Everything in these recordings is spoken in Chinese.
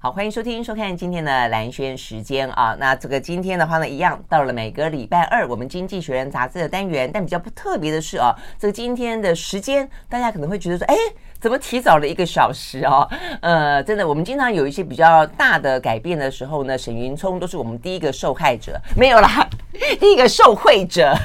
好，欢迎收听、收看今天的兰轩时间啊。那这个今天的话呢，一样到了每个礼拜二，我们《经济学人》杂志的单元。但比较不特别的是啊，这个今天的时间，大家可能会觉得说，哎，怎么提早了一个小时哦？呃，真的，我们经常有一些比较大的改变的时候呢，沈云聪都是我们第一个受害者，没有啦，第 一个受惠者。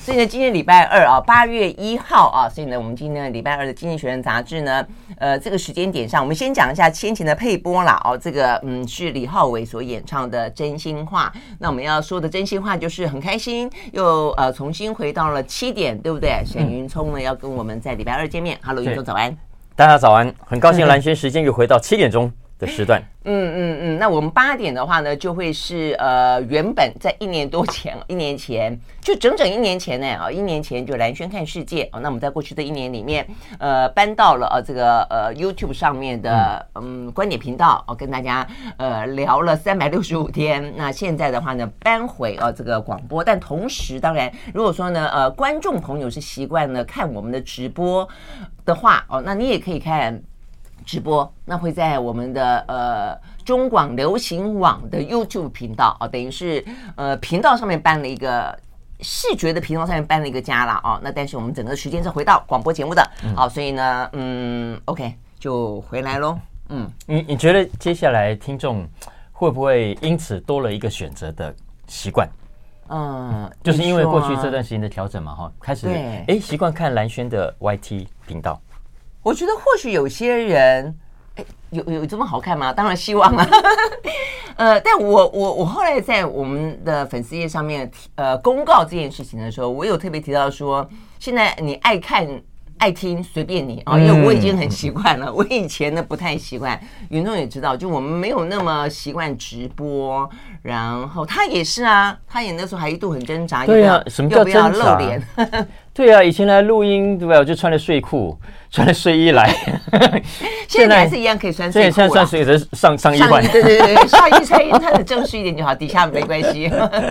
所以呢，今天礼拜二啊，八月一号啊，所以呢，我们今天的礼拜二的《经济学人》杂志呢，呃，这个时间点上，我们先讲一下先前的。配播啦哦，这个嗯是李浩伟所演唱的《真心话》。那我们要说的真心话就是很开心，又呃重新回到了七点，对不对？沈云聪呢要跟我们在礼拜二见面。Hello，云聪早安，大家早安，很高兴 蓝轩时间又回到七点钟的时段。嗯嗯嗯，那我们八点的话呢，就会是呃，原本在一年多前，一年前就整整一年前呢啊，一年前就蓝轩看世界哦。那我们在过去的一年里面，呃，搬到了呃这个呃 YouTube 上面的嗯观点频道哦，跟大家呃聊了三百六十五天。那现在的话呢，搬回呃这个广播，但同时当然，如果说呢呃观众朋友是习惯了看我们的直播的话哦，那你也可以看。直播那会在我们的呃中广流行网的 YouTube 频道啊，等于是呃频道上面搬了一个视觉的频道上面搬了一个家了哦。那但是我们整个时间是回到广播节目的，好，所以呢，嗯，OK 就回来喽。嗯，你你觉得接下来听众会不会因此多了一个选择的习惯？嗯，就是因为过去这段时间的调整嘛，哈，开始哎习惯看蓝轩的 YT 频道。我觉得或许有些人，哎，有有这么好看吗？当然希望啊。呃，但我我我后来在我们的粉丝页上面呃公告这件事情的时候，我有特别提到说，现在你爱看爱听随便你啊，因为我已经很习惯了。我以前呢不太习惯，云中也知道，就我们没有那么习惯直播。然后他也是啊，他也那时候还一度很挣扎，对啊，什么叫挣扎？露脸？对啊，以前来录音对吧？我就穿着睡裤。穿着睡衣来，现在还是一样可以穿睡衣。现在穿睡衣的上上衣换，对对对，上衣穿穿的正式一点就好，底下没关系。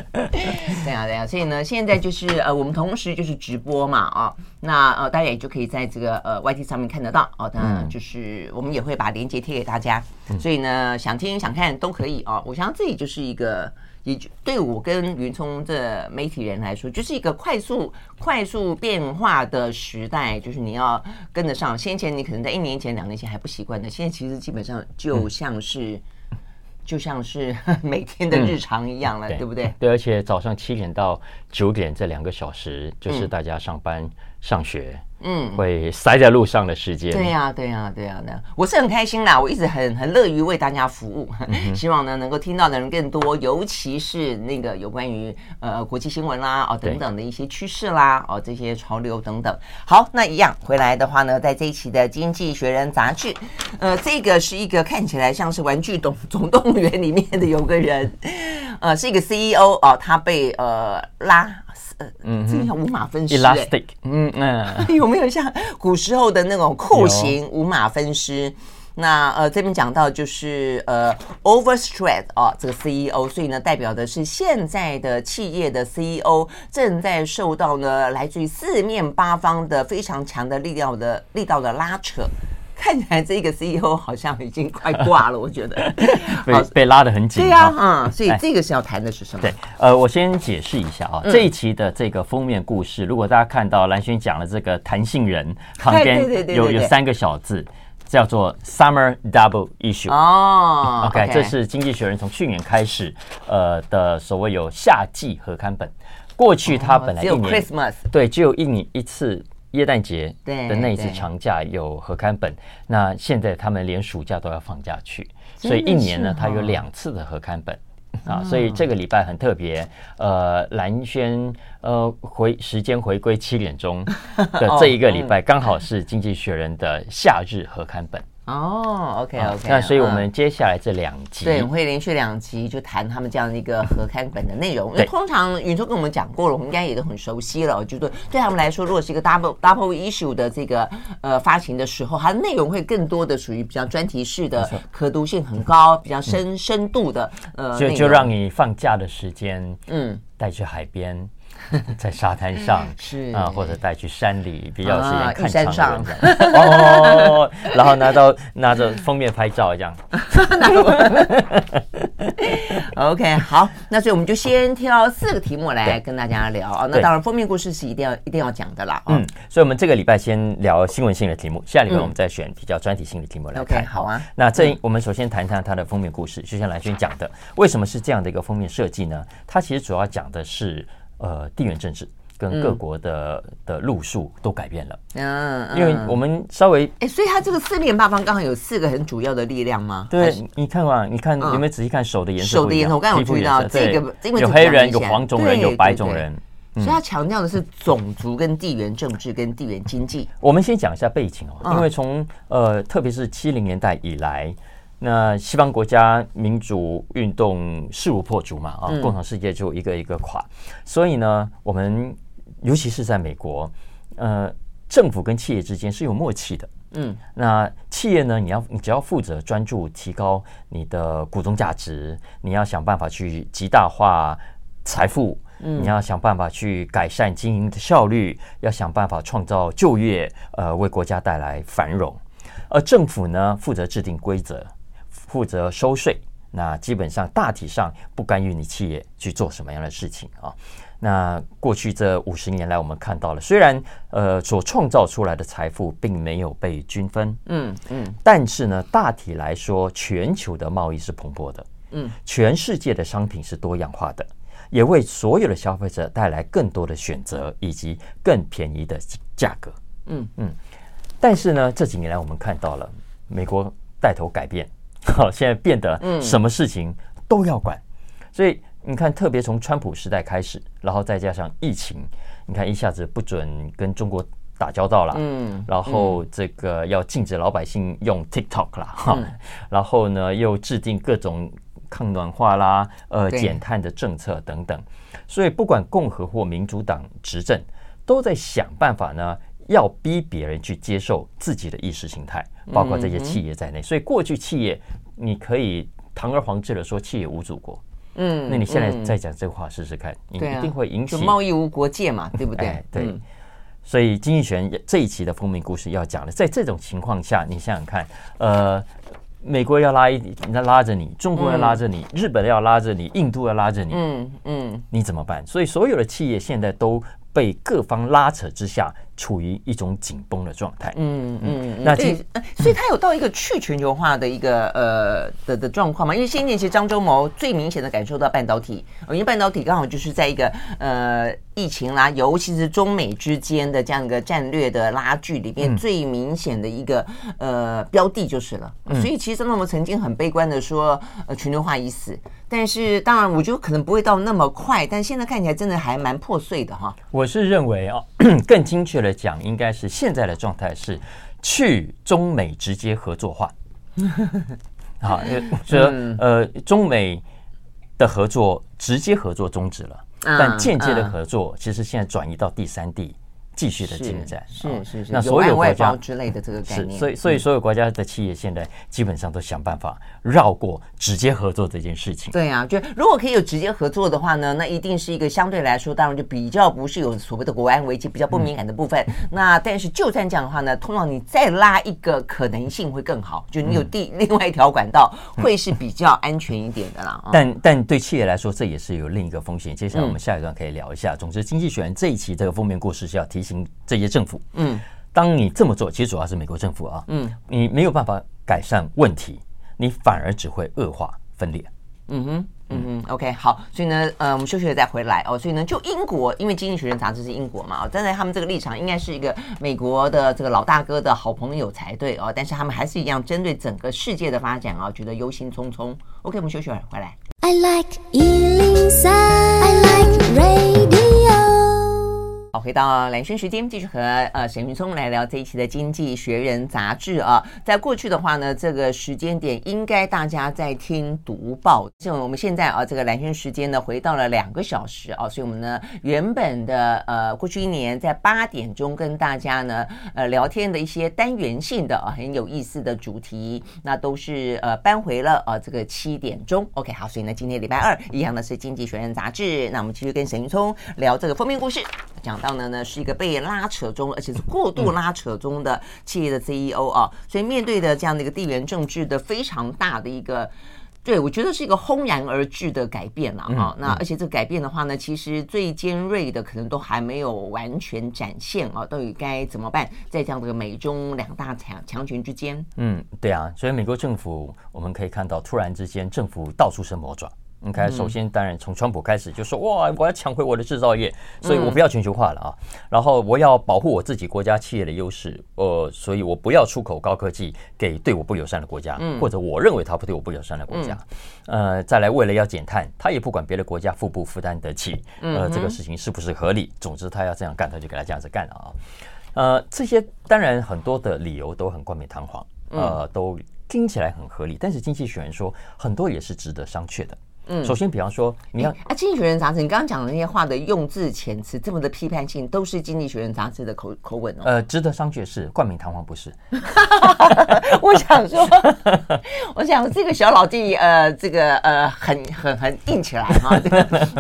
对啊对啊，所以呢，现在就是呃，我们同时就是直播嘛啊、哦，那呃，大家也就可以在这个呃 YT 上面看得到哦。当然就是我们也会把链接贴给大家，所以呢，想听想看都可以哦。我想这里就是一个。也就对我跟云聪这媒体人来说，就是一个快速、快速变化的时代，就是你要跟得上。先前你可能在一年前、两年前还不习惯的，现在其实基本上就像是，嗯、就像是 每天的日常一样了，嗯、对，对不对？对，而且早上七点到九点这两个小时，就是大家上班、嗯、上学。嗯，会塞在路上的时间。对呀、啊，对呀、啊，对呀、啊，那我是很开心啦，我一直很很乐于为大家服务，嗯、希望呢能够听到的人更多，尤其是那个有关于呃国际新闻啦哦等等的一些趋势啦哦这些潮流等等。好，那一样回来的话呢，在这一期的《经济学人》杂志，呃，这个是一个看起来像是《玩具总总动员》里面的有个人，呃，是一个 CEO 哦，他被呃拉。嗯，这个叫五马分尸，Elastic，嗯嗯，有没有像古时候的那种酷刑五马分尸？那呃，这边讲到就是呃，Overstretch 哦，这个 CEO，所以呢，代表的是现在的企业的 CEO 正在受到呢来自于四面八方的非常强的力量的力道的拉扯。看起来这个 CEO 好像已经快挂了，我觉得 被被拉得很紧。对呀，嗯，所以这个是要谈的是什么？对，呃，我先解释一下啊，这一期的这个封面故事，如果大家看到蓝轩讲的这个弹性人旁边 有有三个小字，叫做 Summer Double Issue。哦，OK，这是经济学人从去年开始呃的所谓有夏季合刊本。过去它本来一年 Christmas 对，只有一年一次。耶诞节的那一次长假有合刊本，那现在他们连暑假都要放假去，所以一年呢，他有两次的合刊本啊，所以这个礼拜很特别。呃，蓝轩呃回时间回归七点钟的 这一个礼拜，刚好是《经济学人》的夏日合刊本。哦，OK OK，那所以我们接下来这两集，对，我们会连续两集就谈他们这样的一个合刊本的内容。因为通常云聪跟我们讲过了，我们应该也都很熟悉了。就是对他们来说，如果是一个 double double issue 的这个呃发行的时候，它的内容会更多的属于比较专题式的，可读性很高，比较深深度的呃，就就让你放假的时间，嗯，带去海边。在沙滩上是啊，或者带去山里比较有时间看山上哦，然后拿到拿着封面拍照这样。OK，好，那所以我们就先挑四个题目来跟大家聊啊。那当然封面故事是一定要一定要讲的啦。嗯，所以我们这个礼拜先聊新闻性的题目，下礼拜我们再选比较专题性的题目来看。OK，好啊。那这我们首先谈谈它的封面故事，就像兰萱讲的，为什么是这样的一个封面设计呢？它其实主要讲的是。呃，地缘政治跟各国的、嗯、的路数都改变了。嗯，因为我们稍微哎、欸，所以它这个四面八方刚好有四个很主要的力量吗？对，你看嘛，你看有没有仔细看手的颜色？手的颜色，我刚刚有注意到这个，因为有黑人、有黄种人、有白种人，所以它强调的是种族跟地缘政治跟地缘经济。我们先讲一下背景哦，因为从呃，特别是七零年代以来。那西方国家民主运动势如破竹嘛，啊，共同世界就一个一个垮，所以呢，我们尤其是在美国，呃，政府跟企业之间是有默契的，嗯，那企业呢，你要你只要负责专注提高你的股东价值，你要想办法去极大化财富，嗯，你要想办法去改善经营的效率，要想办法创造就业，呃，为国家带来繁荣，而政府呢，负责制定规则。负责收税，那基本上大体上不干预你企业去做什么样的事情啊。那过去这五十年来，我们看到了，虽然呃所创造出来的财富并没有被均分，嗯嗯，但是呢，大体来说，全球的贸易是蓬勃的，嗯，全世界的商品是多样化的，也为所有的消费者带来更多的选择以及更便宜的价格，嗯嗯。但是呢，这几年来我们看到了美国带头改变。好，现在变得什么事情都要管，嗯、所以你看，特别从川普时代开始，然后再加上疫情，你看一下子不准跟中国打交道了，嗯，然后这个要禁止老百姓用 TikTok 了，哈、嗯，然后呢又制定各种抗暖化啦、呃减碳的政策等等，所以不管共和或民主党执政，都在想办法呢。要逼别人去接受自己的意识形态，包括这些企业在内。所以过去企业，你可以堂而皇之的说企业无祖国。嗯，那你现在再讲这话试试看，你一定会引起贸易无国界嘛，对不对？对。所以经济学这一期的封面故事要讲的，在这种情况下，你想想看，呃，美国要拉一，那拉着你，中国要拉着你，日本要拉着你，印度要拉着你，嗯嗯，你怎么办？所以所有的企业现在都被各方拉扯之下。处于一种紧绷的状态，嗯嗯，那这所以它有到一个去全球化的一个呃的的状况嘛？因为现在其实张忠谋最明显的感受到半导体，因为半导体刚好就是在一个呃疫情啦，尤其是中美之间的这样一个战略的拉锯里面最明显的一个呃标的就是了。所以其实张忠谋曾经很悲观的说，呃全球化已死，但是当然我觉得可能不会到那么快，但现在看起来真的还蛮破碎的哈。我是认为啊，更精确的。讲应该是现在的状态是去中美直接合作化，好，这呃中美的合作直接合作终止了，但间接的合作其实现在转移到第三地。继续的进展是是是，那所有国家之类的这个概念，所以所以所有国家的企业现在基本上都想办法绕过直接合作这件事情。对啊，就如果可以有直接合作的话呢，那一定是一个相对来说，当然就比较不是有所谓的国安危机，比较不敏感的部分。那但是就算这样的话呢，通常你再拉一个可能性会更好，就你有第另外一条管道会是比较安全一点的啦。但但对企业来说，这也是有另一个风险。接下来我们下一段可以聊一下。总之，经济学人这一期这个封面故事是要提。行这些政府，嗯，当你这么做，其实主要是美国政府啊，嗯，你没有办法改善问题，你反而只会恶化分裂。嗯哼，嗯哼，OK，好，所以呢，呃，我们休息了再回来哦。所以呢，就英国，因为《经济学人》杂志是英国嘛，站在他们这个立场，应该是一个美国的这个老大哥的好朋友才对哦。但是他们还是一样针对整个世界的发展啊，觉得忧心忡忡。OK，我们休息了回来。I like 103, I like radio。好，回到蓝轩时间，继续和呃沈云聪来聊这一期的《经济学人》杂志啊。在过去的话呢，这个时间点应该大家在听读报。就我们现在啊，这个蓝轩时间呢，回到了两个小时啊，所以我们呢原本的呃过去一年在八点钟跟大家呢呃聊天的一些单元性的啊很有意思的主题，那都是呃搬回了啊这个七点钟。OK，好，所以呢今天礼拜二一样的是《经济学人》杂志，那我们继续跟沈云聪聊这个封面故事，讲。到的呢是一个被拉扯中，而且是过度拉扯中的企业的 CEO 啊，所以面对的这样的一个地缘政治的非常大的一个，对我觉得是一个轰然而至的改变了啊。那而且这个改变的话呢，其实最尖锐的可能都还没有完全展现啊，到底该怎么办？在这样的美中两大强强权之间，嗯，对啊，所以美国政府我们可以看到，突然之间政府到处是魔爪。你看，首先当然从川普开始就说哇，我要抢回我的制造业，所以我不要全球化了啊。然后我要保护我自己国家企业的优势，呃，所以我不要出口高科技给对我不友善的国家，或者我认为他不对我不友善的国家。呃，再来为了要减碳，他也不管别的国家负不负担得起，呃，这个事情是不是合理。总之他要这样干，他就给他这样子干了啊。呃，这些当然很多的理由都很冠冕堂皇，呃，都听起来很合理。但是经济学人说，很多也是值得商榷的。嗯，首先，比方说，你看啊，《经济学人》杂志，你刚刚讲的那些话的用字遣词这么的批判性，都是《经济学人》杂志的口口吻哦。呃，值得商榷是冠冕堂皇，不是？我想说，我想这个小老弟，呃，这个呃，很很很硬起来哈，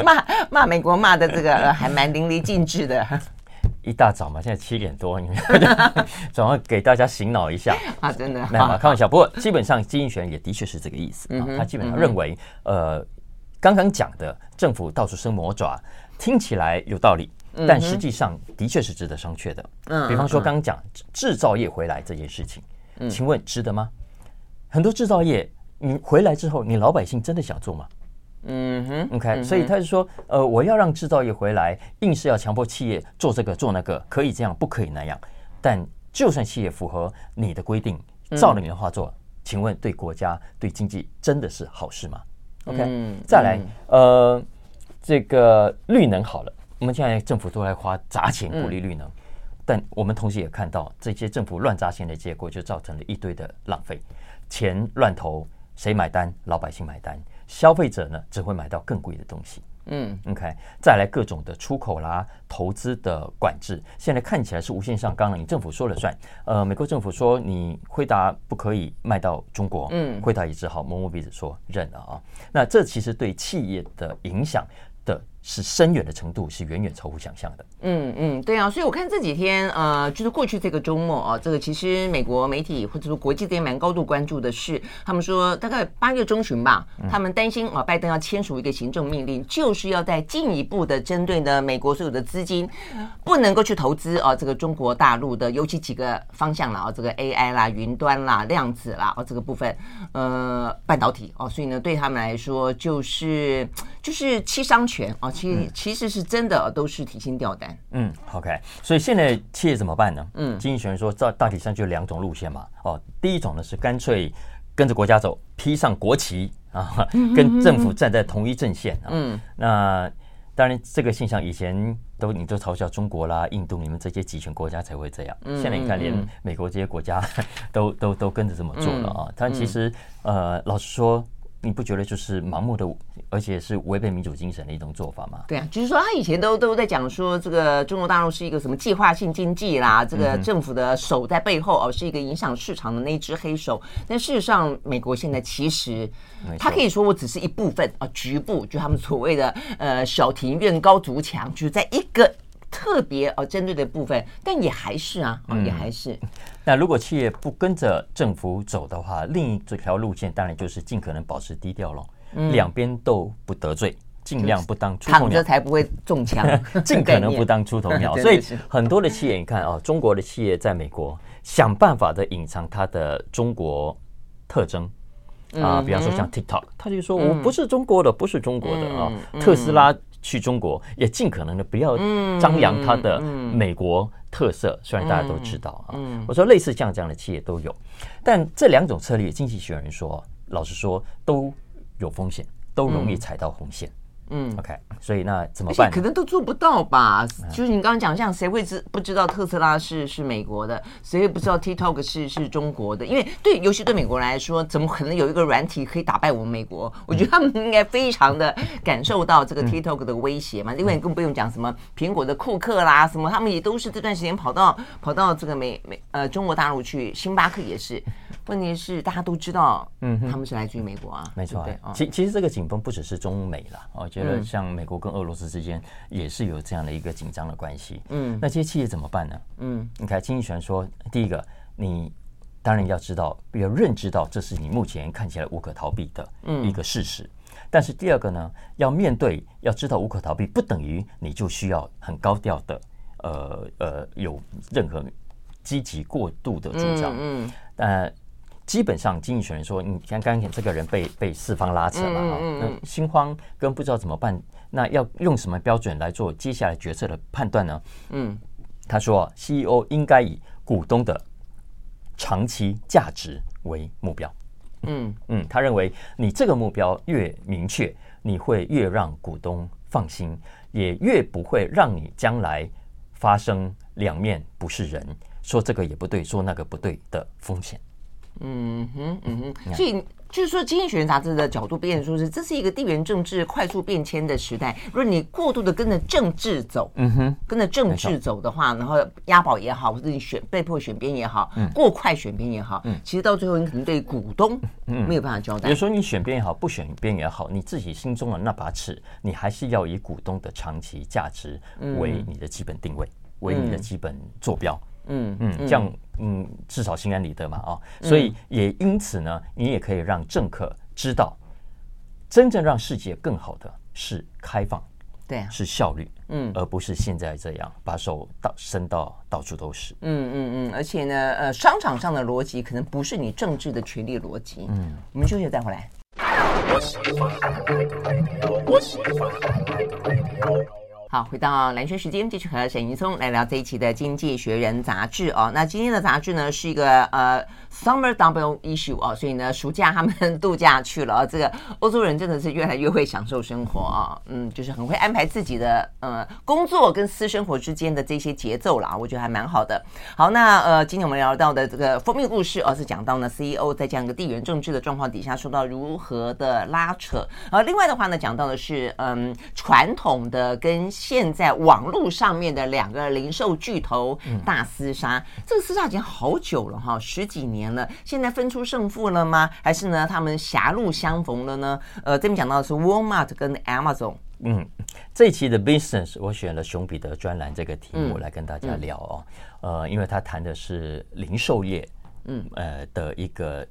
骂骂美国骂的这个呃，还蛮淋漓尽致的。一大早嘛，现在七点多，你们 总要给大家醒脑一下 啊！真的，没有嘛，开玩笑。不过基本上，经济学也的确是这个意思啊。他基本上认为，呃，刚刚讲的政府到处伸魔爪，听起来有道理，但实际上的确是值得商榷的。嗯，比方说刚刚讲制造业回来这件事情，请问值得吗？很多制造业你回来之后，你老百姓真的想做吗？嗯哼，OK，所以他就说，呃，我要让制造业回来，硬是要强迫企业做这个做那个，可以这样，不可以那样。但就算企业符合你的规定，照了你的话做，请问对国家对经济真的是好事吗？OK，再来，呃，这个绿能好了，我们现在政府都在花砸钱鼓励绿能，但我们同时也看到这些政府乱砸钱的结果，就造成了一堆的浪费，钱乱投，谁买单？老百姓买单。消费者呢，只会买到更贵的东西。嗯，OK，再来各种的出口啦、投资的管制，现在看起来是无限上纲了。你政府说了算。呃，美国政府说你惠达不可以卖到中国，嗯，惠达也只好摸摸鼻子说认了啊。那这其实对企业的影响的。是深远的程度是远远超乎想象的。嗯嗯，对啊，所以我看这几天呃，就是过去这个周末啊，这个其实美国媒体或者说国际这边蛮高度关注的是，他们说大概八月中旬吧，他们担心啊，拜登要签署一个行政命令，就是要再进一步的针对呢美国所有的资金不能够去投资啊，这个中国大陆的尤其几个方向了啊，这个 AI 啦、云端啦、量子啦啊这个部分，呃，半导体哦，所以呢对他们来说就是就是七伤拳啊。其实其实是真的，都是提心吊胆。嗯，OK。所以现在企业怎么办呢？嗯，经济学人说，大大体上就两种路线嘛。哦，第一种呢是干脆跟着国家走，披上国旗啊，跟政府站在同一阵线啊。嗯，那当然这个现象以前都你都嘲笑中国啦、印度，你们这些集权国家才会这样。现在你看，连美国这些国家 都都都跟着这么做了啊。但其实呃，老实说。你不觉得就是盲目的，而且是违背民主精神的一种做法吗？对啊，就是说他以前都都在讲说，这个中国大陆是一个什么计划性经济啦，这个政府的手在背后哦，是一个影响市场的那只黑手。但事实上，美国现在其实，他可以说我只是一部分啊，局部，就他们所谓的呃小庭院高筑墙，就是在一个。特别哦，针对的部分，但也还是啊，嗯、也还是。那如果企业不跟着政府走的话，另一条路线当然就是尽可能保持低调喽，嗯、两边都不得罪，尽量不当出头鸟，躺着才不会中枪，尽可能不当出头鸟。所以很多的企业，你看啊，中国的企业在美国想办法的隐藏它的中国特征。啊，比方说像 TikTok，他就说我不是中国的，不是中国的啊，特斯拉。去中国也尽可能的不要张扬它的美国特色，虽然大家都知道啊。我说类似像这样的企业都有，但这两种策略，经济学人说，老实说都有风险，都容易踩到红线。嗯，OK，所以那怎么办？可能都做不到吧？就是你刚刚讲，像谁会知不知道特斯拉是是美国的？谁也不知道 TikTok 是是中国的？因为对，尤其对美国人来说，怎么可能有一个软体可以打败我们美国？我觉得他们应该非常的感受到这个 TikTok 的威胁嘛。另外你更不用讲什么苹果的库克啦，什么他们也都是这段时间跑到跑到这个美美呃中国大陆去，星巴克也是。问题是大家都知道，嗯，他们是来自于美国啊，没错。其其实这个紧绷不只是中美了，我觉得像美国跟俄罗斯之间也是有这样的一个紧张的关系。嗯，那这些企业怎么办呢？嗯，你看经济学说，第一个，你当然要知道，要认知到这是你目前看起来无可逃避的一个事实。但是第二个呢，要面对，要知道无可逃避，不等于你就需要很高调的，呃呃，有任何积极过度的主张。嗯，呃。基本上，经济学人说，你像刚刚这个人被被四方拉扯了啊，那心慌跟不知道怎么办，那要用什么标准来做接下来决策的判断呢？嗯，他说，CEO 应该以股东的长期价值为目标。嗯嗯，他认为你这个目标越明确，你会越让股东放心，也越不会让你将来发生两面不是人，说这个也不对，说那个不对的风险。嗯哼，嗯哼，所以就是说，《经济学人》杂志的角度变成说是，这是一个地缘政治快速变迁的时代。如果你过度的跟着政治走，嗯哼，跟着政治走的话，然后押宝也好，或者你选被迫选边也好，过快选边也好，其实到最后你可能对股东没有办法交代。比如说你选边也好，不选边也好，你自己心中的那把尺，你还是要以股东的长期价值为你的基本定位，为你的基本坐标。嗯嗯嗯，这样嗯，至少心安理得嘛啊，所以也因此呢，你也可以让政客知道，真正让世界更好的是开放，对，是效率，嗯，而不是现在这样把手到伸到到处都是，嗯嗯嗯，而且呢，呃，商场上的逻辑可能不是你政治的权力逻辑，嗯，我们休息再回来。好，回到蓝轩时间，继续和沈云松来聊这一期的《经济学人》杂志哦。那今天的杂志呢，是一个呃。Summer double issue 啊，所以呢，暑假他们度假去了啊。这个欧洲人真的是越来越会享受生活啊，嗯，就是很会安排自己的呃工作跟私生活之间的这些节奏啦，我觉得还蛮好的。好，那呃，今天我们聊到的这个封面故事，而是讲到呢，CEO 在这样一个地缘政治的状况底下受到如何的拉扯。而另外的话呢，讲到的是嗯，传统的跟现在网络上面的两个零售巨头大厮杀，这个厮杀已经好久了哈，十几年。年了，现在分出胜负了吗？还是呢，他们狭路相逢了呢？呃，这边讲到的是 Walmart 跟 Amazon。嗯，这一期的 Business 我选了熊彼得专栏这个题目来跟大家聊哦。嗯、呃，因为他谈的是零售业，嗯，呃的一个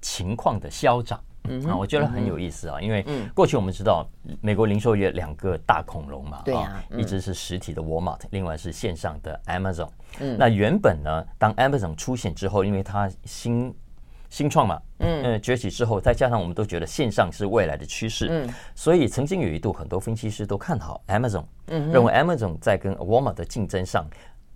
情况的消长。嗯啊，我觉得很有意思啊，因为过去我们知道美国零售业两个大恐龙嘛，对啊，一直是实体的 Walmart，另外是线上的 Amazon。嗯，那原本呢，当 Amazon 出现之后，因为它新新创嘛，嗯。崛起之后，再加上我们都觉得线上是未来的趋势，嗯，所以曾经有一度很多分析师都看好 Amazon，嗯，认为 Amazon 在跟 Walmart 的竞争上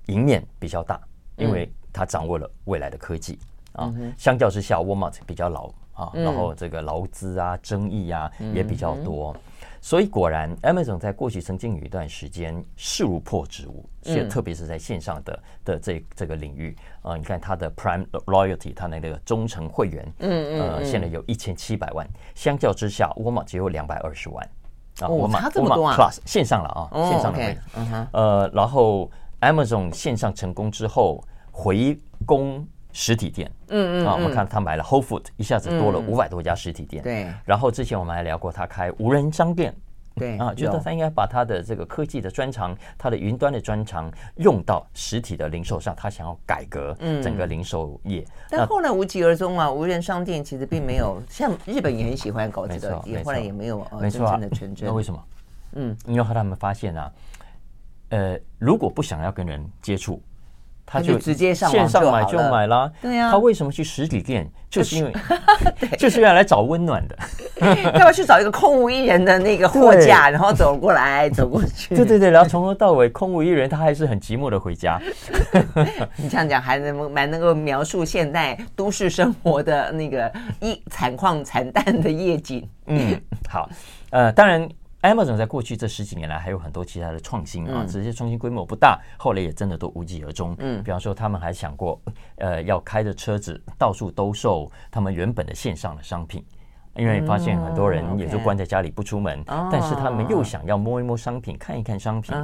赢面比较大，因为它掌握了未来的科技啊，相较之下 Walmart 比较老。啊，然后这个劳资啊、争议啊也比较多，所以果然，Amazon 在过去曾经有一段时间势如破竹，是特别是在线上的的这这个领域。啊，你看它的 Prime Loyalty，它的那个忠诚会员，嗯呃，现在有一千七百万，相较之下，Walmart 只有两百二十万。啊，Walmart Walmart Plus 线上了啊，线上的会员，呃，然后 Amazon 线上成功之后回攻。实体店，嗯嗯啊，我们看他买了 Whole Food，一下子多了五百多家实体店。对，然后之前我们还聊过他开无人商店，对啊，觉得他应该把他的这个科技的专长，他的云端的专长用到实体的零售上，他想要改革整个零售业。但后来无疾而终啊，无人商店其实并没有像日本也很喜欢搞这个，也后来也没有真正的成真。那为什么？嗯，因为他们发现啊，呃，如果不想要跟人接触。他就直接上线上买就买啦，对呀。他为什么去实体店？就是因为，就是要来找温暖的。要不要去找一个空无一人的那个货架，然后走过来 走过去？对对对，然后从头到尾空无一人，他还是很寂寞的回家。你这样讲还能蛮能够描述现代都市生活的那个一惨况惨淡的夜景。嗯，好，呃，当然。Amazon 在过去这十几年来还有很多其他的创新啊，这些创新规模不大，后来也真的都无疾而终。嗯，比方说他们还想过，呃，要开着车子到处兜售他们原本的线上的商品。因为发现很多人也就关在家里不出门，但是他们又想要摸一摸商品，看一看商品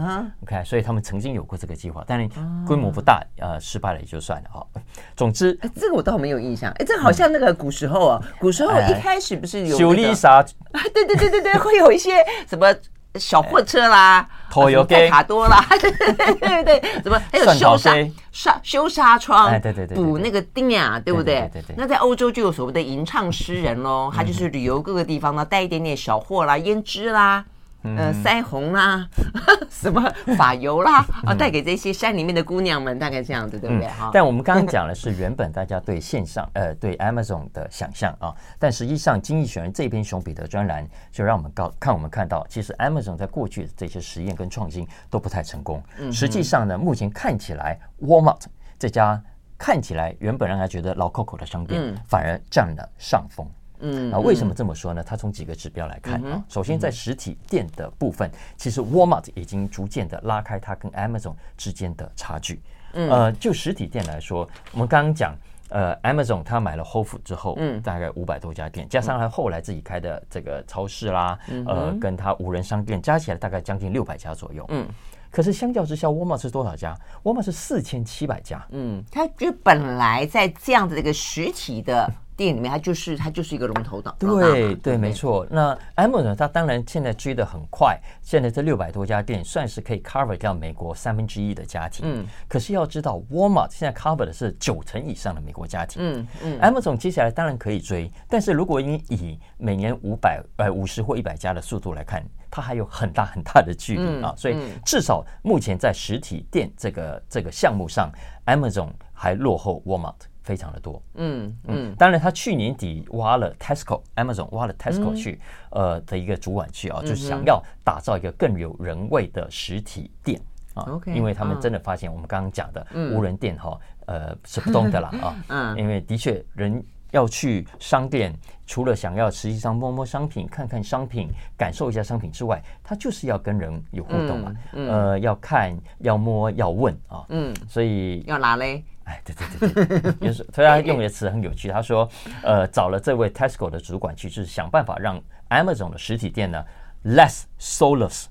，OK，所以他们曾经有过这个计划，但是规模不大，呃，失败了也就算了哈。总之，这个我倒没有印象，哎，这好像那个古时候啊，古时候一开始不是有修理啥？对对对对对，会有一些什么。小货车啦，拖油盖卡多啦，对对对对，什么还有修沙沙修纱窗，哎对对对，补那个钉啊，对不对？对对对。那在欧洲就有所谓的吟唱诗人喽，他就是旅游各个地方呢，带一点点小货啦，胭脂啦。呃，腮红啦，什么发油啦，啊，带给这些山里面的姑娘们，大概这样子，对不对？哈、嗯。但我们刚刚讲的是原本大家对线上，呃，对 Amazon 的想象啊，但实际上，经济学人这篇熊彼得专栏就让我们告看，我们看到，其实 Amazon 在过去的这些实验跟创新都不太成功。实际上呢，目前看起来，Walmart 这家看起来原本让他觉得老 Coco 的商店，反而占了上风。嗯，啊，为什么这么说呢？它从几个指标来看啊，首先在实体店的部分，其实 Walmart 已经逐渐的拉开它跟 Amazon 之间的差距。呃，就实体店来说，我们刚刚讲，呃，Amazon 它买了 Whole Foods 之后，嗯，大概五百多家店，加上它后来自己开的这个超市啦，嗯呃，跟它无人商店加起来大概将近六百家左右。嗯，可是相较之下，Walmart 是多少家？Walmart 是四千七百家。嗯，它就本来在这样的一个实体的。店里面，它就是它就是一个龙头党。对对，没错。那 Amazon 它当然现在追得很快，现在这六百多家店算是可以 cover 掉美国三分之一的家庭。嗯。可是要知道，Walmart 现在 cover 的是九成以上的美国家庭。嗯嗯。Amazon 接下来当然可以追，但是如果你以每年五百呃五十或一百家的速度来看，它还有很大很大的距离啊。所以至少目前在实体店这个这个项目上，Amazon 还落后 Walmart。非常的多，嗯嗯，当然他去年底挖了 Tesco，Amazon 挖了 Tesco 去，呃的一个主管去啊，就是想要打造一个更有人味的实体店啊，因为他们真的发现我们刚刚讲的无人店哈，呃是不动的啦 啊，嗯，因为的确人要去商店，除了想要实际上摸摸商品、看看商品、感受一下商品之外，他就是要跟人有互动啊，呃，要看、要摸、要问啊，嗯，所以要拿嘞。哎，对对对对，就是所以他用的词很有趣。他说，呃，找了这位 Tesco 的主管去，就是想办法让 Amazon 的实体店呢 less soulless。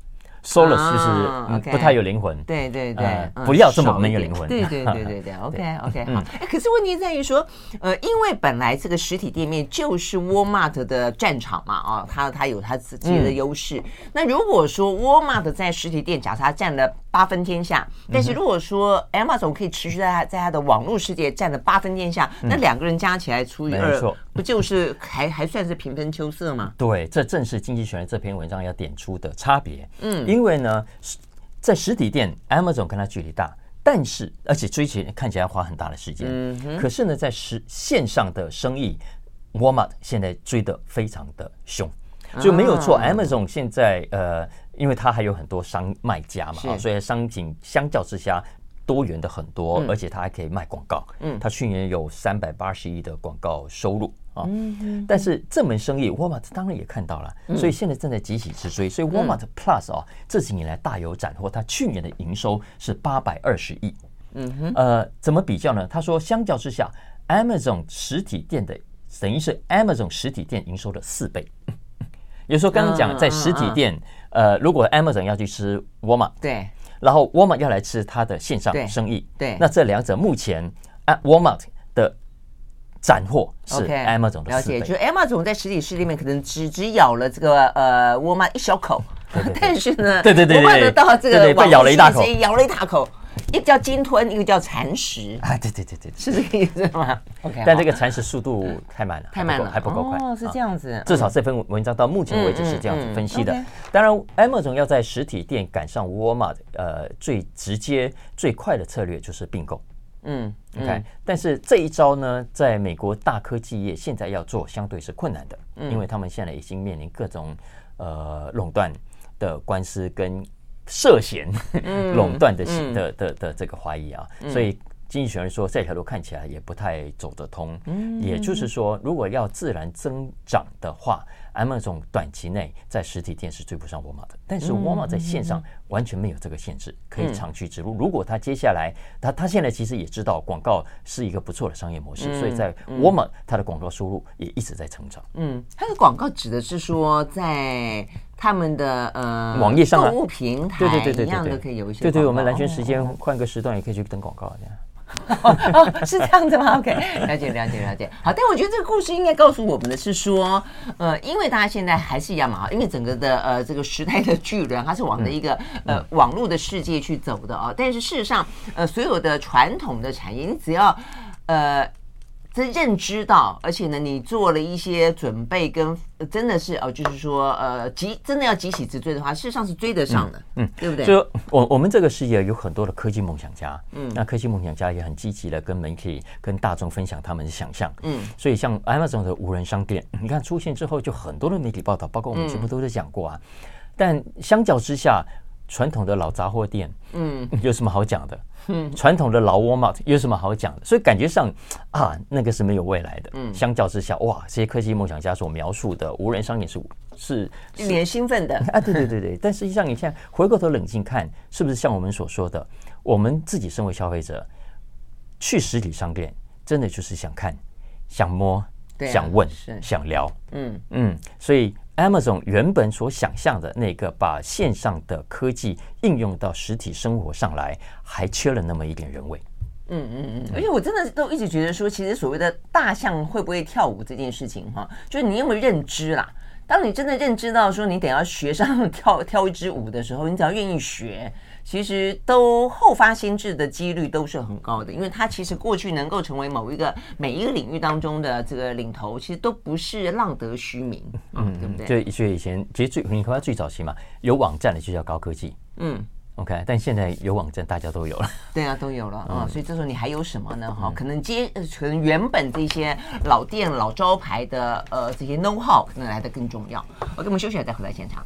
Soulless 就是不太有灵魂，对对对，不要这么没有灵魂。对对对对对，OK OK 好。哎，可是问题在于说，呃，因为本来这个实体店面就是 Walmart 的战场嘛，啊，它它有它自己的优势。那如果说 Walmart 在实体店，假设它占了八分天下，但是如果说 Amazon 可以持续在它在它的网络世界占了八分天下，那两个人加起来除以二，不就是还还算是平分秋色吗？对，这正是经济学人这篇文章要点出的差别。嗯。因为呢，在实体店，Amazon 跟它距离大，但是而且追起看起来要花很大的时间。嗯哼。可是呢，在实线上的生意，Walmart 现在追得非常的凶，就没有错。Amazon 现在呃，因为它还有很多商卖家嘛，啊，所以商品相较之下多元的很多，而且它还可以卖广告。嗯。它去年有三百八十亿的广告收入。嗯，但是这门生意，Walmart 当然也看到了，所以现在正在急起直追。所以 Walmart Plus 啊，这几年来大有斩获，它去年的营收是八百二十亿。嗯哼，呃，怎么比较呢？他说，相较之下，Amazon 实体店的等于是 Amazon 实体店营收的四倍。有时候刚刚讲在实体店，呃，如果 Amazon 要去吃 Walmart，对，然后 Walmart 要来吃它的线上生意，对，那这两者目前啊 Walmart 的。斩获是 Amazon 的四倍，了解，就是 Amazon 在实体市里面可能只只咬了这个呃沃尔玛一小口 但是呢，对对对，沃尔玛到这个被咬了一大口，咬了一大口，一个叫鲸吞，一个叫蚕食，啊，对对对对，是这个意思吗？OK，但这个蚕食速度太慢了，太慢了，还不够快，哦，是这样子，至少这份文章到目前为止是这样子分析的。当然，Amazon 要在实体店赶上沃尔玛，呃，最直接最快的策略就是并购。嗯，OK，但是这一招呢，在美国大科技业现在要做相对是困难的，嗯，因为他们现在已经面临各种呃垄断的官司跟涉嫌垄断的的的的这个怀疑啊，所以经济学人说这条路看起来也不太走得通。嗯，也就是说，如果要自然增长的话，Amazon 短期内在实体店是追不上沃尔玛的。但是沃尔玛在线上完全没有这个限制，可以长驱直入。如果他接下来，他他现在其实也知道广告是一个不错的商业模式，所以在沃尔玛他的广告收入也一直在成长。嗯，他的广告指的是说在他们的呃网页上购物平台，对对对对对，的可以有一些。对对，我们蓝轩时间换个时段也可以去登广告这样。哦，是这样子吗？OK，了解了解了解。好，但我觉得这个故事应该告诉我们的是说，呃，因为大家现在还是一样嘛，因为整个的呃这个时代的巨人，它是往的一个呃网络的世界去走的啊。但是事实上，呃，所有的传统的产业，你只要呃。是认知到，而且呢，你做了一些准备，跟真的是哦，就是说，呃，急真的要急起直追的话，事实上是追得上的，嗯，嗯。对不对？就我我们这个世界有很多的科技梦想家，嗯，那科技梦想家也很积极的跟媒体、跟大众分享他们的想象，嗯，所以像 Amazon 的无人商店，你看出现之后，就很多的媒体报道，包括我们全部都在讲过啊。嗯、但相较之下，传统的老杂货店，嗯，有什么好讲的？嗯，传统的老沃尔玛有什么好讲的？所以感觉上啊，那个是没有未来的。嗯，相较之下，哇，这些科技梦想家所描述的无人商店是是令人兴奋的 啊！对对对对，但实际上你现在回过头冷静看，是不是像我们所说的，我们自己身为消费者去实体商店，真的就是想看、想摸、想问、想聊。嗯嗯，所以。Amazon 原本所想象的那个把线上的科技应用到实体生活上来，还缺了那么一点人味。嗯嗯嗯，而且我真的都一直觉得说，其实所谓的大象会不会跳舞这件事情，哈，就是你有没有认知啦。当你真的认知到说你得要学上跳跳一支舞的时候，你只要愿意学。其实都后发先至的几率都是很高的，因为它其实过去能够成为某一个每一个领域当中的这个领头，其实都不是浪得虚名，嗯，对不对？就所以以前其实最你看最早期嘛，有网站的就叫高科技，嗯，OK，但现在有网站大家都有了，对啊，都有了啊，所以这时候你还有什么呢？哈，可能接可能原本这些老店老招牌的呃这些 know how 可能来的更重要。OK，我们休息了再回来现场。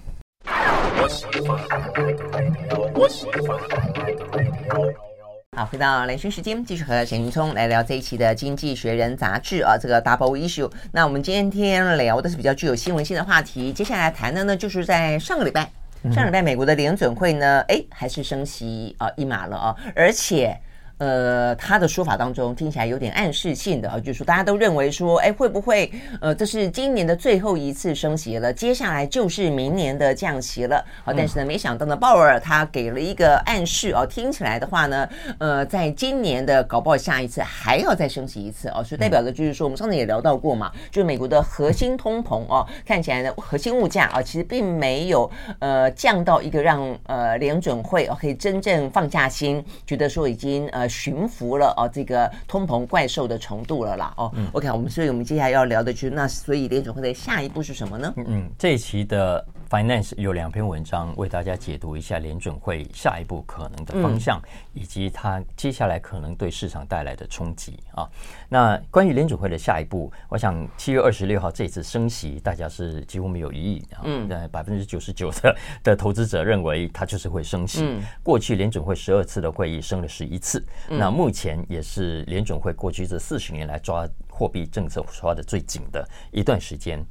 好，回到蓝轩时间，继续和沈云聪来聊这一期的《经济学人》杂志啊，这个 Double Issue。那我们今天聊的是比较具有新闻性的话题，接下来谈的呢，就是在上个礼拜，上个礼拜美国的联准会呢，哎，还是升息啊一码了啊，而且。呃，他的说法当中听起来有点暗示性的啊，就是说大家都认为说，哎，会不会呃，这是今年的最后一次升息了，接下来就是明年的降息了啊？但是呢，没想到呢，鲍尔他给了一个暗示哦，听起来的话呢，呃，在今年的搞不好下一次还要再升息一次哦，所以代表的就是说，我们上次也聊到过嘛，就是美国的核心通膨哦，看起来呢，核心物价啊，其实并没有呃降到一个让呃联准会哦可以真正放下心，觉得说已经呃。驯服了哦，这个通膨怪兽的程度了啦哦。嗯、OK，我们所以我们接下来要聊的就是那，所以联准会的下一步是什么呢？嗯，这一期的 Finance 有两篇文章为大家解读一下联准会下一步可能的方向，嗯、以及它接下来可能对市场带来的冲击啊。那关于联准会的下一步，我想七月二十六号这次升息，大家是几乎没有异议啊。嗯，百分之九十九的的投资者认为它就是会升息。嗯、过去联准会十二次的会议升了十一次。那目前也是联准会过去这四十年来抓货币政策抓的最紧的一段时间，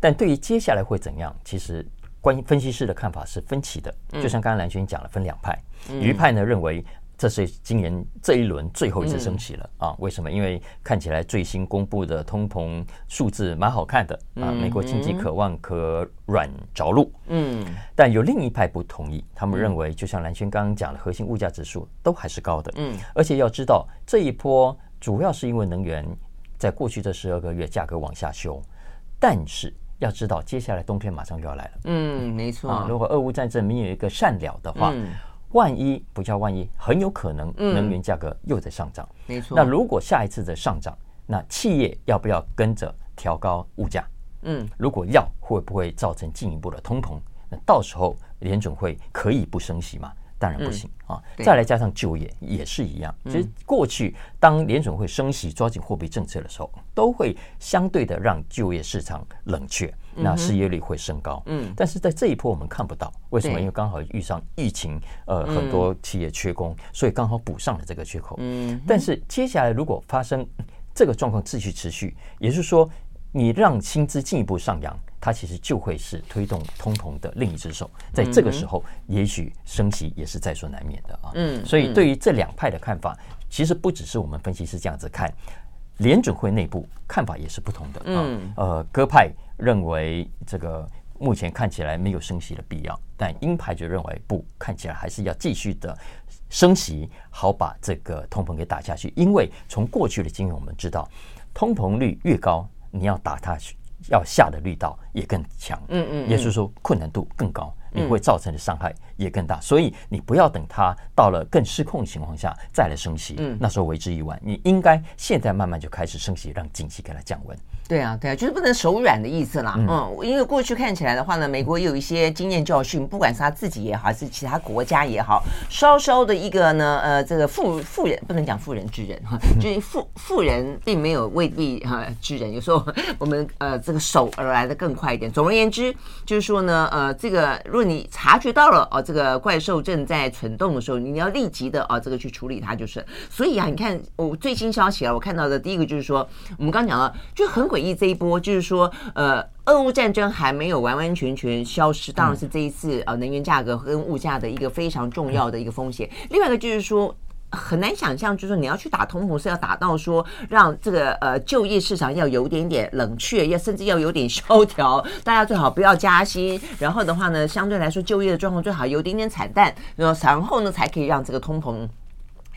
但对于接下来会怎样，其实关于分析师的看法是分歧的。就像刚刚蓝轩讲了，分两派，一派呢认为。这是今年这一轮最后一次升息了啊？为什么？因为看起来最新公布的通膨数字蛮好看的啊，美国经济渴望可软着陆。嗯，但有另一派不同意，他们认为，就像蓝轩刚刚讲的，核心物价指数都还是高的。嗯，而且要知道，这一波主要是因为能源在过去这十二个月价格往下修，但是要知道，接下来冬天马上就要来了。嗯，没错啊。如果俄乌战争没有一个善了的话。万一不叫万一，很有可能能源价格又在上涨。没错。那如果下一次的上涨，那企业要不要跟着调高物价？嗯，如果要，会不会造成进一步的通膨？那到时候联准会可以不升息吗？当然不行啊。再来加上就业也是一样。其实过去当联准会升息、抓紧货币政策的时候，都会相对的让就业市场冷却。那失业率会升高。嗯，但是在这一波我们看不到，为什么？因为刚好遇上疫情，呃，很多企业缺工，所以刚好补上了这个缺口。嗯，但是接下来如果发生这个状况继续持续，也就是说，你让薪资进一步上扬，它其实就会是推动通膨的另一只手。在这个时候，也许升息也是在所难免的啊。嗯，所以对于这两派的看法，其实不只是我们分析师这样子看。联准会内部看法也是不同的啊。呃，鸽派认为这个目前看起来没有升息的必要，但鹰派就认为不，看起来还是要继续的升息，好把这个通膨给打下去。因为从过去的经验我们知道，通膨率越高，你要打它要下的力道也更强。嗯嗯，也就是说困难度更高。你会造成的伤害也更大，所以你不要等它到了更失控的情况下再来升息，那时候为之一晚。你应该现在慢慢就开始升息，让景气给它降温。对啊，对啊，就是不能手软的意思啦。嗯，因为过去看起来的话呢，美国也有一些经验教训，不管是他自己也好，还是其他国家也好，稍稍的一个呢，呃，这个妇妇人不能讲妇人之仁哈，就是妇妇人并没有未必哈之仁，有时候我们呃这个手而来的更快一点。总而言之，就是说呢，呃，这个如果你察觉到了哦，这个怪兽正在蠢动的时候，你要立即的啊，这个去处理它就是。所以啊，你看我最新消息啊，我看到的第一个就是说，我们刚讲了，就很。诡异这一波就是说，呃，俄乌战争还没有完完全全消失，当然是这一次呃能源价格跟物价的一个非常重要的一个风险。另外一个就是说，很难想象，就是说你要去打通膨是要打到说让这个呃就业市场要有点点冷却，要甚至要有点萧条，大家最好不要加息，然后的话呢，相对来说就业的状况最好有点点惨淡，然后呢才可以让这个通膨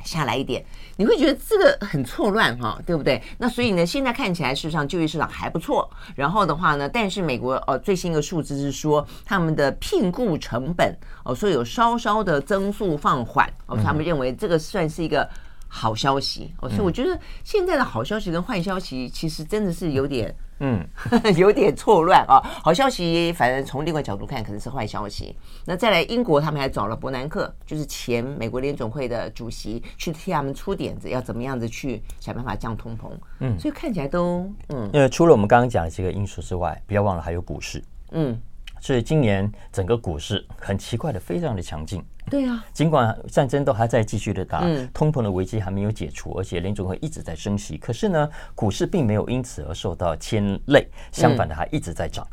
下来一点。你会觉得这个很错乱哈，对不对？那所以呢，现在看起来事实上就业市场还不错。然后的话呢，但是美国呃最新的数字是说，他们的聘雇成本哦，说有稍稍的增速放缓哦，他们认为这个算是一个好消息哦。所以我觉得现在的好消息跟坏消息其实真的是有点。嗯，有点错乱啊。好消息，反正从另外角度看，可能是坏消息。那再来，英国他们还找了伯南克，就是前美国联总会的主席，去替他们出点子，要怎么样子去想办法降通膨。嗯，所以看起来都嗯，因为除了我们刚刚讲的这个因素之外，不要忘了还有股市。嗯。所以今年整个股市很奇怪的，非常的强劲。对啊，尽管战争都还在继续的打，通膨的危机还没有解除，而且联准会一直在升息，可是呢，股市并没有因此而受到牵累，相反的还一直在涨。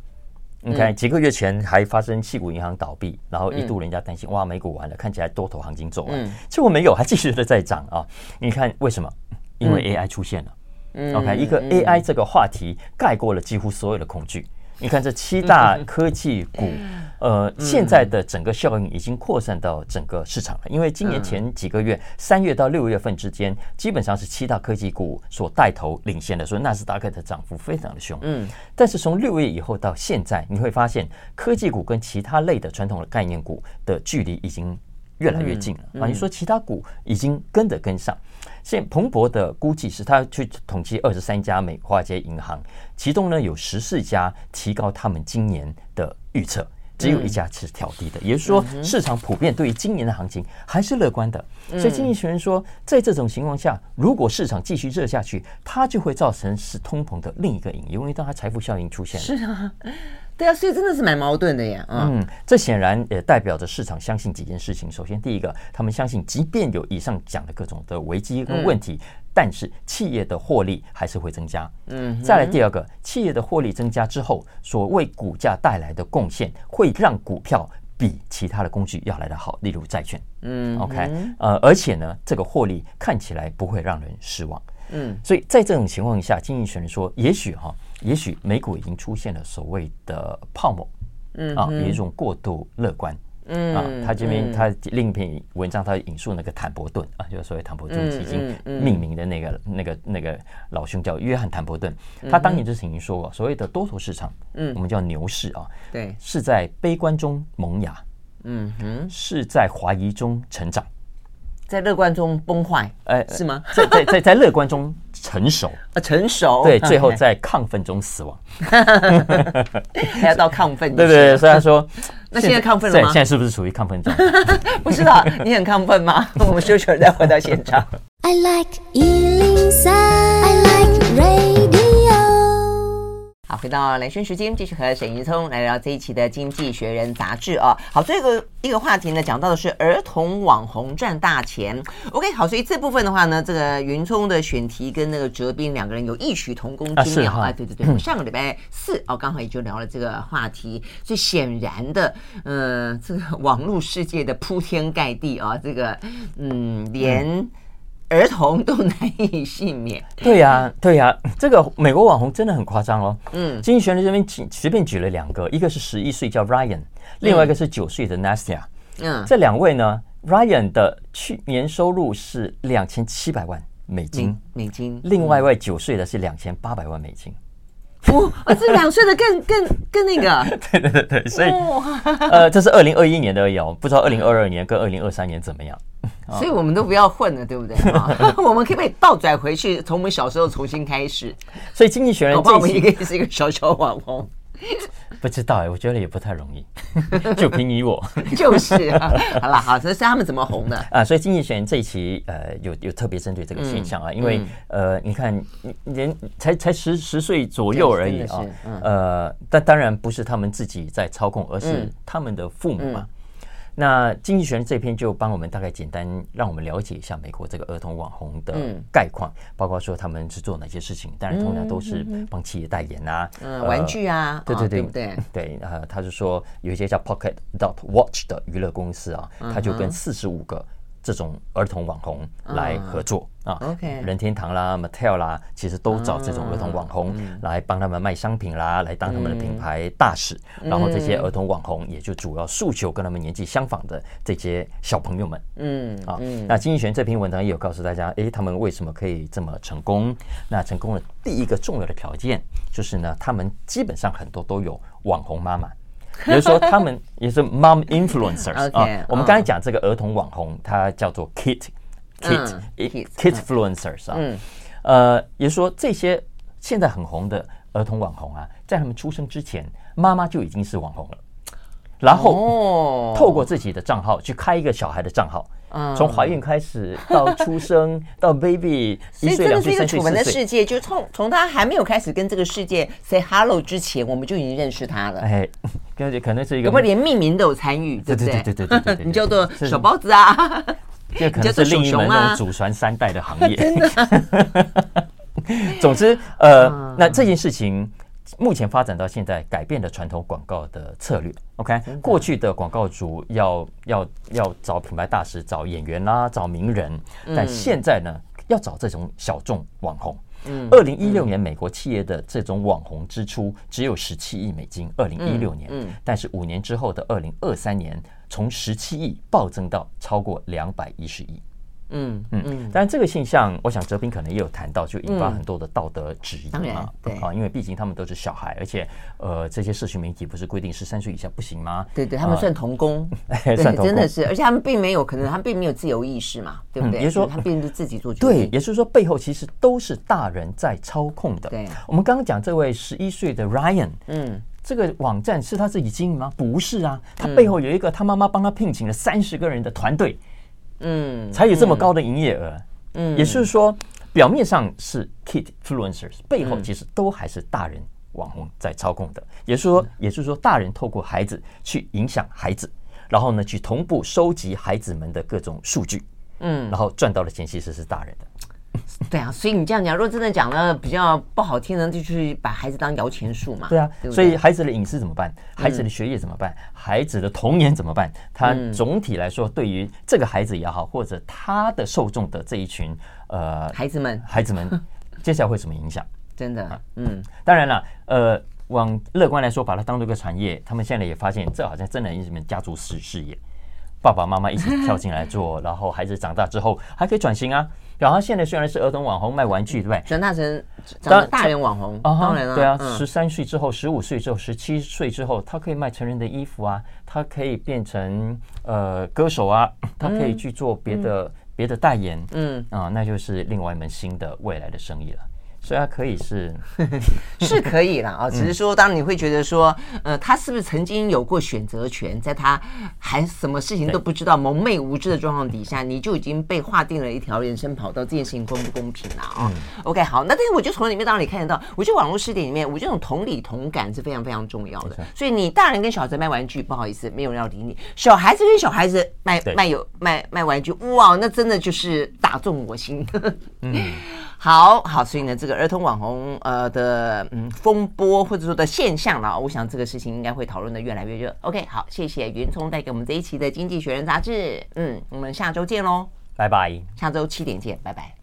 你看几个月前还发生矽谷银行倒闭，然后一度人家担心哇，美股完了，看起来多头行情走完，结果没有，还继续的在涨啊。你看为什么？因为 AI 出现了。OK，一个 AI 这个话题盖过了几乎所有的恐惧。你看这七大科技股，呃，现在的整个效应已经扩散到整个市场了。因为今年前几个月，三月到六月份之间，基本上是七大科技股所带头领先的，所以纳斯达克的涨幅非常的凶。嗯，但是从六月以后到现在，你会发现科技股跟其他类的传统的概念股的距离已经越来越近了啊！你说其他股已经跟着跟上。现彭博的估计是，他去统计二十三家美华尔街银行，其中呢有十四家提高他们今年的预测，只有一家是调低的。也就是说，市场普遍对于今年的行情还是乐观的。所以经济学人说，在这种情况下，如果市场继续热下去，它就会造成是通膨的另一个隐忧，因为当它财富效应出现了。是啊。对啊，所以真的是蛮矛盾的呀。嗯，这显然也代表着市场相信几件事情。首先，第一个，他们相信，即便有以上讲的各种的危机跟问题，但是企业的获利还是会增加。嗯，再来第二个，企业的获利增加之后，所谓股价带来的贡献，会让股票比其他的工具要来得好，例如债券。嗯，OK，呃，而且呢，这个获利看起来不会让人失望。嗯，所以在这种情况下，经济学人说，也许哈。也许美股已经出现了所谓的泡沫，嗯啊，有一种过度乐观，嗯啊，他这边他另一篇文章他引述那个坦伯顿啊，就是所谓坦伯顿基金命名的那个那个那个老兄叫约翰坦伯顿，他当年就曾经说过，所谓的多头市场，嗯，我们叫牛市啊，对，是在悲观中萌芽，嗯哼，是在怀疑中成长，在乐观中崩坏，哎，是吗？在在在在乐观中。成熟啊，成熟对，最后在亢奋中死亡，还要到亢奋。对对对，虽然说，那现在亢奋了吗？现在是不是处于亢奋状态？不知道，你很亢奋吗？我们休息了再回到现场。I like 103, I like radio. 回到蓝轩时间，继续和沈云聪来聊这一期的《经济学人》杂志啊。好，这个一个话题呢，讲到的是儿童网红赚大钱。OK，好，所以这部分的话呢，这个云聪的选题跟那个哲斌两个人有异曲同工之妙啊。对对对，上个礼拜四哦，刚好也就聊了这个话题。所以显然的，呃，这个网络世界的铺天盖地啊，这个嗯，连。儿童都难以幸免。对呀、啊，对呀、啊，这个美国网红真的很夸张哦。嗯，经济学人这边举随便举了两个，一个是十一岁叫 Ryan，另外一个是九岁的 Nastia。嗯，这两位呢，Ryan 的去年收入是两千七百万美金，美金。另外一位九岁的是两千八百万美金。哦，这两岁的更更更那个。对对对对，所以呃，这是二零二一年的而已哦，不知道二零二二年跟二零二三年怎么样。所以我们都不要混了，对不对？我们可不可以倒转回去，从我们小时候重新开始。所以经济学人，我们一个是一个小小网红。不知道哎，我觉得也不太容易，就凭你我。就是啊，好了，好，这是他们怎么红的 啊？所以经济学人这一期呃，有有特别针对这个现象啊，因为呃，你看，年才才十十岁左右而已啊，呃，但当然不是他们自己在操控，而是他们的父母嘛。那经济学人这篇就帮我们大概简单让我们了解一下美国这个儿童网红的概况，包括说他们是做哪些事情。当然，通常都是帮企业代言啊，嗯，玩具啊，对对对对对。呃，他是说有一些叫 Pocket Dot Watch 的娱乐公司啊，他就跟四十五个。这种儿童网红来合作啊，OK，任天堂啦、Mattel 啦，其实都找这种儿童网红来帮他们卖商品啦，来当他们的品牌大使。然后这些儿童网红也就主要诉求跟他们年纪相仿的这些小朋友们。嗯啊，那金逸璇这篇文章也有告诉大家，诶，他们为什么可以这么成功？那成功的第一个重要的条件就是呢，他们基本上很多都有网红妈妈。比如说，他们也是 mom influencers 啊。我们刚才讲这个儿童网红，他叫做 kid kid kid influencers 啊。呃，也就是说，这些现在很红的儿童网红啊，在他们出生之前，妈妈就已经是网红了。然后透过自己的账号去开一个小孩的账号。从怀孕开始到出生 到 baby 所以这个是一个楚门的世界，就从从他还没有开始跟这个世界 say hello 之前，我们就已经认识他了。哎，可能是一个，有没有连命名都有参与？对对对对对对对，你叫做小包子啊，这可能是另一门那种祖传三代的行业。真的。总之，呃，那这件事情。目前发展到现在，改变了传统广告的策略。OK，过去的广告主要要要找品牌大使、找演员啦、找名人，但现在呢，要找这种小众网红。嗯，二零一六年美国企业的这种网红支出只有十七亿美金。二零一六年，嗯，但是五年之后的二零二三年，从十七亿暴增到超过两百一十亿。嗯嗯嗯，但这个现象，我想哲斌可能也有谈到，就引发很多的道德质疑嘛。对啊，因为毕竟他们都是小孩，而且呃，这些社群媒体不是规定十三岁以下不行吗？对对，他们算童工，算童工，真的是，而且他们并没有可能，他们并没有自由意识嘛，对不对？也就是说，他并不是自己做决定。对，也就是说，背后其实都是大人在操控的。对，我们刚刚讲这位十一岁的 Ryan，嗯，这个网站是他自己经营吗？不是啊，他背后有一个他妈妈帮他聘请了三十个人的团队。嗯，才有这么高的营业额。嗯，也就是说，表面上是 kid influencers，背后其实都还是大人网红在操控的。也就是说，也就是说，大人透过孩子去影响孩子，然后呢，去同步收集孩子们的各种数据。嗯，然后赚到的钱其实是大人的。对啊，所以你这样讲，如果真的讲了比较不好听的，就去把孩子当摇钱树嘛。对啊，对对，所以孩子的隐私怎么办？孩子的学业怎么办？嗯、孩子的童年怎么办？他总体来说，对于这个孩子也好，或者他的受众的这一群呃孩子们，孩子们 接下来会什么影响？真的，嗯，当然了，呃，往乐观来说，把它当做一个产业，他们现在也发现，这好像真的是一门家族式事业，爸爸妈妈一起跳进来做，然后孩子长大之后还可以转型啊。然后现在虽然是儿童网红卖玩具，对不对？转大成当大人网红，当然了，对啊，十三岁之后、十五岁之后、十七岁之后，他可以卖成人的衣服啊，他可以变成呃歌手啊，他可以去做别的别的代言，嗯。啊，那就是另外一门新的未来的生意了。所以他可以是 是可以了啊，只是说，当你会觉得说，呃，他是不是曾经有过选择权，在他还什么事情都不知道、蒙昧无知的状况底下，你就已经被划定了一条人生跑道，这件事情公不公平了啊？OK，好，那但是我就从里面当然你看得到，我觉得网络视点里面，我这种同理同感是非常非常重要的。所以你大人跟小孩子卖玩具，不好意思，没有人要理你；小孩子跟小孩子卖卖有卖卖玩具，哇，那真的就是打中我心。嗯。好好，所以呢，这个儿童网红呃的嗯风波或者说的现象呢，我想这个事情应该会讨论的越来越热。OK，好，谢谢云聪带给我们这一期的《经济学人》杂志。嗯，我们下周见喽，拜拜，下周七点见，拜拜。